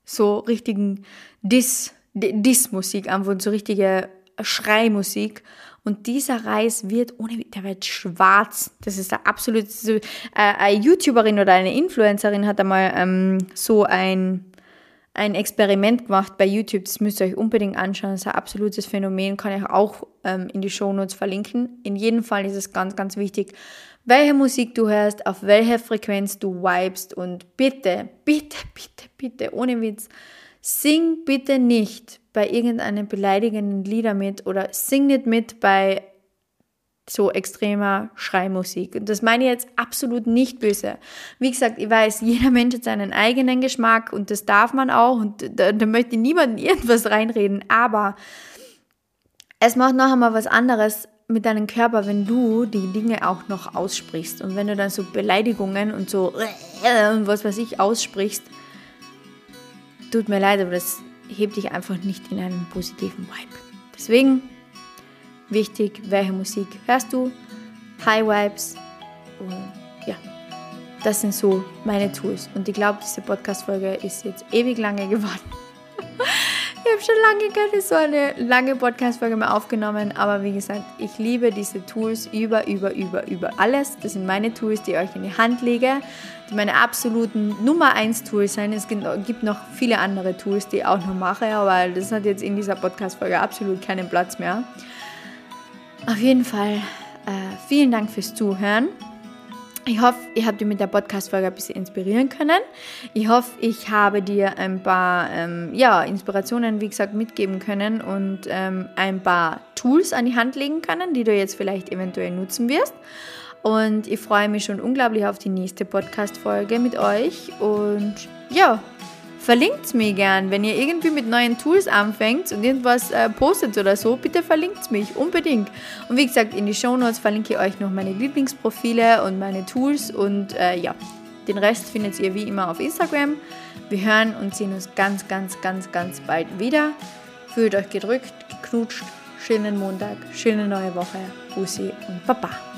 so richtigen Diss Diss-Musik einfach so richtige Schreimusik. Und dieser Reis wird ohne, der wird schwarz. Das ist der absolute, so, äh, eine YouTuberin oder eine Influencerin hat einmal ähm, so ein, ein Experiment gemacht bei YouTube. Das müsst ihr euch unbedingt anschauen. Das ist ein absolutes Phänomen. Kann ich auch ähm, in die Shownotes verlinken. In jedem Fall ist es ganz, ganz wichtig, welche Musik du hörst, auf welche Frequenz du vibest und bitte, bitte, bitte, bitte, ohne Witz, Sing bitte nicht bei irgendeinem beleidigenden Lieder mit oder sing nicht mit bei so extremer Schreimusik. Und das meine ich jetzt absolut nicht böse. Wie gesagt, ich weiß, jeder Mensch hat seinen eigenen Geschmack und das darf man auch und da, da möchte niemandem [laughs] irgendwas reinreden, aber es macht noch einmal was anderes mit deinem Körper, wenn du die Dinge auch noch aussprichst und wenn du dann so Beleidigungen und so [laughs] und was weiß ich aussprichst, tut mir leid, aber das hebt dich einfach nicht in einen positiven Vibe. Deswegen wichtig, welche Musik hörst du? High Vibes und ja, das sind so meine Tools. Und ich glaube, diese Podcast-Folge ist jetzt ewig lange geworden. [laughs] ich habe schon lange keine so eine lange Podcast-Folge mehr aufgenommen, aber wie gesagt, ich liebe diese Tools über, über, über, über alles. Das sind meine Tools, die ich euch in die Hand lege die meine absoluten Nummer 1 Tools sind. Es gibt noch viele andere Tools, die ich auch noch mache, aber das hat jetzt in dieser Podcast-Folge absolut keinen Platz mehr. Auf jeden Fall äh, vielen Dank fürs Zuhören. Ich hoffe, ihr habt dich mit der Podcast-Folge ein bisschen inspirieren können. Ich hoffe, ich habe dir ein paar ähm, ja, Inspirationen, wie gesagt, mitgeben können und ähm, ein paar Tools an die Hand legen können, die du jetzt vielleicht eventuell nutzen wirst. Und ich freue mich schon unglaublich auf die nächste Podcast-Folge mit euch. Und ja, verlinkt mir gern. Wenn ihr irgendwie mit neuen Tools anfängt und irgendwas äh, postet oder so, bitte verlinkt mich unbedingt. Und wie gesagt, in die Show Notes verlinke ich euch noch meine Lieblingsprofile und meine Tools. Und äh, ja, den Rest findet ihr wie immer auf Instagram. Wir hören und sehen uns ganz, ganz, ganz, ganz bald wieder. Fühlt euch gedrückt, geknutscht. Schönen Montag, schöne neue Woche. Bussi und Papa.